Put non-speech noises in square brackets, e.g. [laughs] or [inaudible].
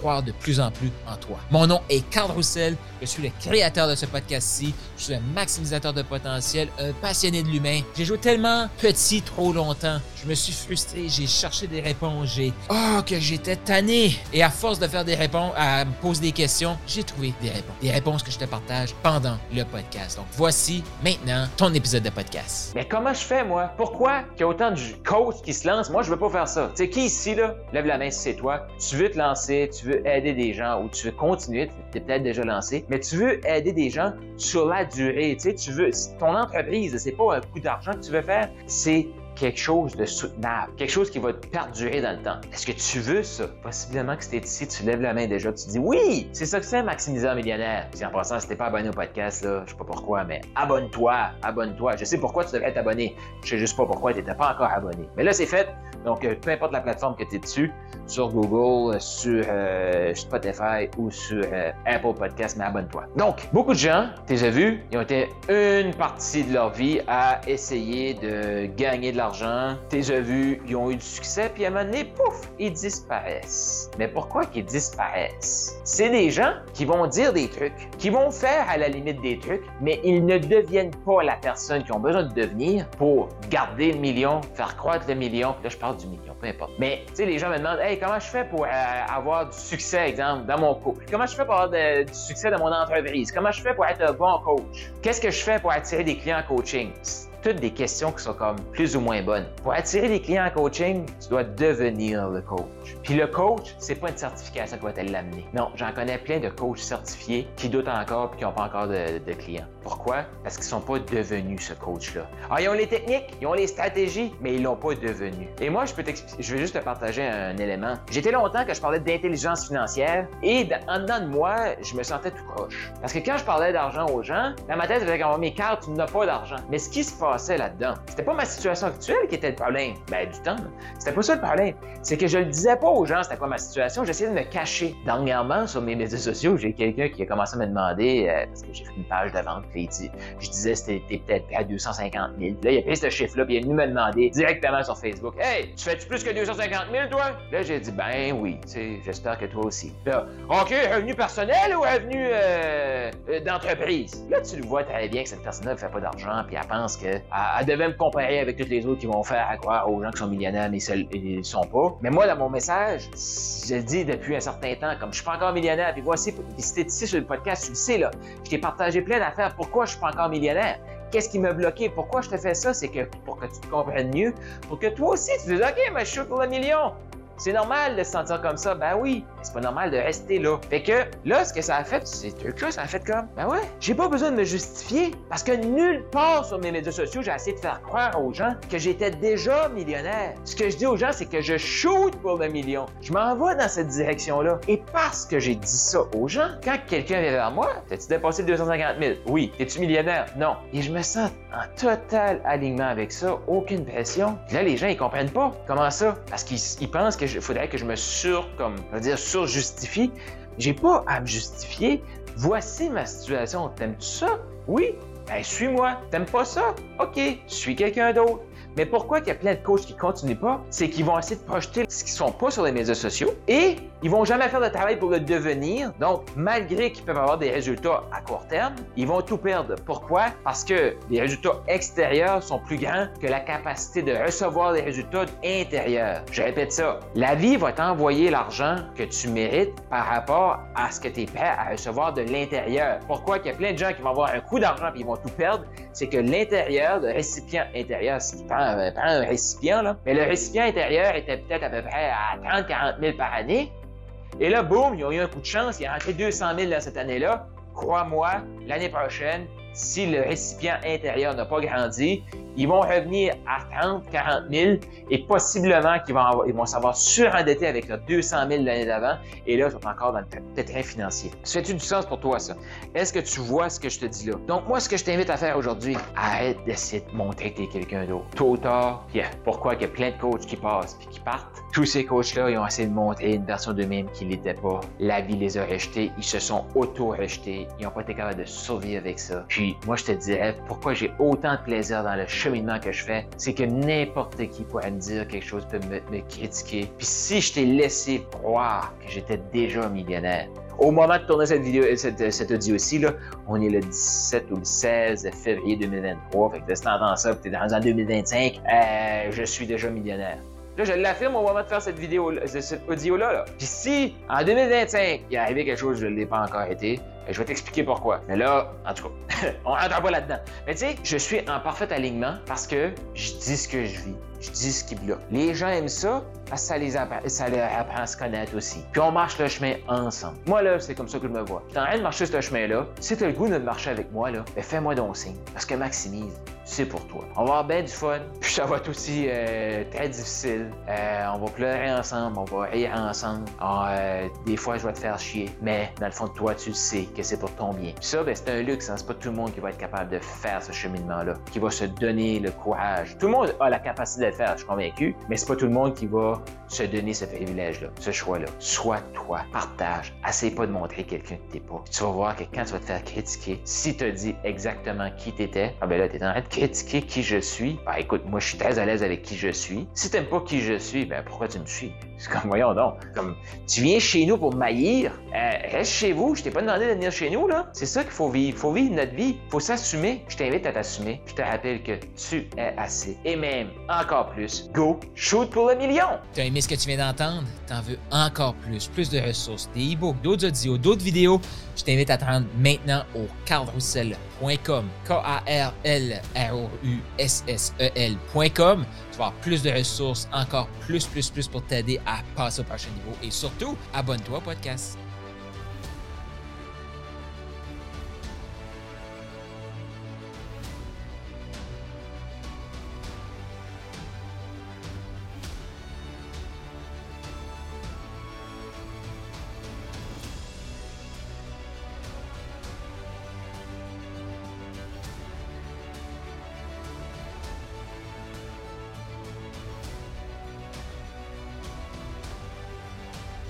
croire de plus en plus en toi. Mon nom est Carl Roussel. Je suis le créateur de ce podcast-ci. Je suis un maximisateur de potentiel, un passionné de l'humain. J'ai joué tellement petit trop longtemps. Je me suis frustré. J'ai cherché des réponses. J'ai, oh, que j'étais tanné. Et à force de faire des réponses, à me poser des questions, j'ai trouvé des réponses. Des réponses que je te partage pendant le podcast. Donc, voici maintenant ton épisode de podcast. Mais comment je fais, moi? Pourquoi qu'il y a autant de coachs qui se lancent? Moi, je veux pas faire ça. Tu sais, qui ici, là, lève la main si c'est toi. Tu veux te lancer, tu veux aider des gens ou tu veux continuer, tu es peut-être déjà lancé, mais tu veux aider des gens sur la durée. Tu sais, tu veux, ton entreprise, c'est pas un coup d'argent que tu veux faire, c'est quelque chose de soutenable, quelque chose qui va perdurer dans le temps. Est-ce que tu veux ça? Possiblement que si ici, tu lèves la main déjà, tu dis oui, c'est ça que c'est maximiser un millionnaire. Puis en passant, si t'es pas abonné au podcast, là, je sais pas pourquoi, mais abonne-toi, abonne-toi. Je sais pourquoi tu devrais être abonné. Je sais juste pas pourquoi tu n'étais pas encore abonné. Mais là, c'est fait. Donc, euh, peu importe la plateforme que tu es dessus, sur Google, sur euh, Spotify ou sur euh, Apple Podcast, mais abonne-toi. Donc, beaucoup de gens, les as vus, ils ont été une partie de leur vie à essayer de gagner de l'argent. Les as vus, ils ont eu du succès, puis à un moment donné, pouf, ils disparaissent. Mais pourquoi qu'ils disparaissent? C'est des gens qui vont dire des trucs, qui vont faire à la limite des trucs, mais ils ne deviennent pas la personne qu'ils ont besoin de devenir pour garder le million, faire croître le million. Là, je parle du million, peu importe. Mais, tu sais, les gens me demandent, hey, comment je fais pour euh, avoir du succès, exemple, dans mon couple? Comment je fais pour avoir du succès dans mon entreprise? Comment je fais pour être un bon coach? Qu'est-ce que je fais pour attirer des clients en coaching? Toutes des questions qui sont comme plus ou moins bonnes. Pour attirer des clients en coaching, tu dois devenir le coach. Puis le coach, c'est pas une certification qui va te l'amener. Non, j'en connais plein de coachs certifiés qui doutent encore et qui n'ont pas encore de, clients. Pourquoi? Parce qu'ils sont pas devenus ce coach-là. Ah, ils ont les techniques, ils ont les stratégies, mais ils l'ont pas devenu. Et moi, je peux je vais juste te partager un élément. J'étais longtemps que je parlais d'intelligence financière et en dedans de moi, je me sentais tout proche. Parce que quand je parlais d'argent aux gens, dans ma tête, je disais comme, mes cartes, tu n'as pas d'argent. Mais ce qui se passe C'était pas ma situation actuelle qui était le problème. Ben, du temps. C'était pas ça le problème. C'est que je le disais pas aux gens c'était quoi ma situation. J'essayais de me cacher. Dernièrement, sur mes médias sociaux, j'ai quelqu'un qui a commencé à me demander, euh, parce que j'ai fait une page de vente, puis je disais c'était peut-être à 250 000. Là, il a pris ce chiffre-là, puis il est venu me demander directement sur Facebook, Hey, tu fais-tu plus que 250 000, toi? Là, j'ai dit, ben oui, tu sais, j'espère que toi aussi. Là, OK, revenu personnel ou revenu euh, euh, d'entreprise? Là, tu le vois très bien que cette personne-là ne fait pas d'argent, puis elle pense que elle, devait me comparer avec toutes les autres qui vont faire à croire aux gens qui sont millionnaires, mais ils ne sont pas. Mais moi, dans mon message, je le dis depuis un certain temps, comme je suis pas encore millionnaire, puis voici, puis si ici sur le podcast, tu le sais, là, je t'ai partagé plein d'affaires. Pourquoi je suis pas encore millionnaire? Qu'est-ce qui m'a bloqué? Pourquoi je te fais ça? C'est que pour que tu te comprennes mieux, pour que toi aussi tu te dises, OK, mais je suis pour le million. C'est normal de se sentir comme ça. Ben oui, c'est pas normal de rester là. Fait que là, ce que ça a fait, ces trucs-là, ça a fait comme, ben ouais, j'ai pas besoin de me justifier parce que nulle part sur mes médias sociaux, j'ai essayé de faire croire aux gens que j'étais déjà millionnaire. Ce que je dis aux gens, c'est que je shoot pour le million. Je m'en vais dans cette direction-là. Et parce que j'ai dit ça aux gens, quand quelqu'un vient vers moi, t'as-tu dépassé le 250 000? Oui. Es-tu millionnaire? Non. Et je me sens en total alignement avec ça, aucune pression. là, les gens, ils comprennent pas. Comment ça? Parce qu'ils pensent que faudrait que je me sur, comme, on va dire, surjustifie. J'ai pas à me justifier. Voici ma situation. T'aimes-tu ça? Oui. Ben, suis-moi. T'aimes pas ça? OK. Suis quelqu'un d'autre. Mais pourquoi il y a plein de coachs qui continuent pas? C'est qu'ils vont essayer de projeter ce qui sont pas sur les médias sociaux et ils vont jamais faire de travail pour le devenir. Donc, malgré qu'ils peuvent avoir des résultats à court terme, ils vont tout perdre. Pourquoi? Parce que les résultats extérieurs sont plus grands que la capacité de recevoir les résultats intérieurs. Je répète ça. La vie va t'envoyer l'argent que tu mérites par rapport à ce que tu es prêt à recevoir de l'intérieur. Pourquoi? Il y a plein de gens qui vont avoir un coup d'argent et ils vont tout perdre? C'est que l'intérieur, le récipient intérieur, ce qui euh, un récipient, là. Mais le récipient intérieur était peut-être à peu près à 30-40 000 par année. Et là, boum, ils ont eu un coup de chance, il a rentré 200 000 dans cette année-là. Crois-moi, l'année prochaine, si le récipient intérieur n'a pas grandi, ils vont revenir à 30, 40 000 et possiblement qu'ils vont, ils vont s'avoir surendetté avec leurs 200 000 l'année d'avant et là, ils sont encore dans le pétrin financier. Ça fait-tu du sens pour toi, ça? Est-ce que tu vois ce que je te dis là? Donc, moi, ce que je t'invite à faire aujourd'hui, arrête d'essayer de montrer que t'es quelqu'un d'autre. Tôt ou tard, yeah. pourquoi il y a plein de coachs qui passent puis qui partent? Tous ces coachs-là, ils ont essayé de montrer une version d'eux-mêmes qui n'était pas. La vie les a rejetés, ils se sont auto-rejetés, ils n'ont pas été capables de survivre avec ça. Moi, je te dirais, pourquoi j'ai autant de plaisir dans le cheminement que je fais, c'est que n'importe qui pourrait me dire quelque chose, peut me, critiquer. Puis si je t'ai laissé croire que j'étais déjà millionnaire, au moment de tourner cette vidéo, cette, cette audio-ci, on est le 17 ou le 16 février 2023. Fait que si t'entends ça, t'es dans en 2025, euh, je suis déjà millionnaire. Là, je l'affirme au moment de faire cette vidéo, cette audio-là. Là. Puis si, en 2025, il est arrivé quelque chose, je ne l'ai pas encore été, ben, je vais t'expliquer pourquoi. Mais là, en tout cas, [laughs] on rentre pas là-dedans. Mais tu sais, je suis en parfait alignement parce que je dis ce que je vis. Je dis ce qui bloque. Les gens aiment ça parce que ça les apprend, ça leur apprend à se connaître aussi. Puis on marche le chemin ensemble. Moi, là, c'est comme ça que je me vois. Je suis en de marcher ce chemin-là. Si tu as le goût de marcher avec moi, là, ben fais-moi donc signe. Parce que Maximise, c'est pour toi. On va avoir bien du fun. [laughs] Puis ça va être aussi euh, très difficile. Euh, on va pleurer ensemble, on va rire ensemble. Ah, euh, des fois, je vais te faire chier. Mais dans le fond de toi, tu sais que c'est pour ton bien. Ça, ben, c'est un luxe. Hein? C'est pas tout le monde qui va être capable de faire ce cheminement-là, qui va se donner le courage. Tout le monde a la capacité de le faire, je suis convaincu. Mais c'est pas tout le monde qui va se donner ce privilège-là, ce choix-là. Sois toi, partage. Essaye pas de montrer quelqu'un que t'es pas. Tu vas voir que quand tu vas te faire critiquer, si tu dis exactement qui t'étais, ah ben là, t'es en train de critiquer qui je suis. Ben écoute, moi, je suis très à l'aise avec qui je suis. Si t'aimes pas qui je suis, ben pourquoi tu me suis? [laughs] C'est comme, voyons donc. Comme, tu viens chez nous pour maillir? Euh, reste chez vous. Je t'ai pas demandé de venir chez nous, là. C'est ça qu'il faut vivre. faut vivre notre vie. faut s'assumer. Je t'invite à t'assumer. Je te rappelle que tu es assez. Et même, encore plus, go, shoot pour le million. T'as aimé ce que tu viens d'entendre? T'en veux encore plus. Plus de ressources, des e-books, d'autres audios, d'autres vidéos. Je t'invite à te rendre maintenant au carlroussel.com. K-A-R-L-R-O-U-S-S-E-L.com. Tu vas avoir plus de ressources, encore plus, plus, plus pour t'aider à passer au prochain niveau. Et surtout, abonne-toi au podcast.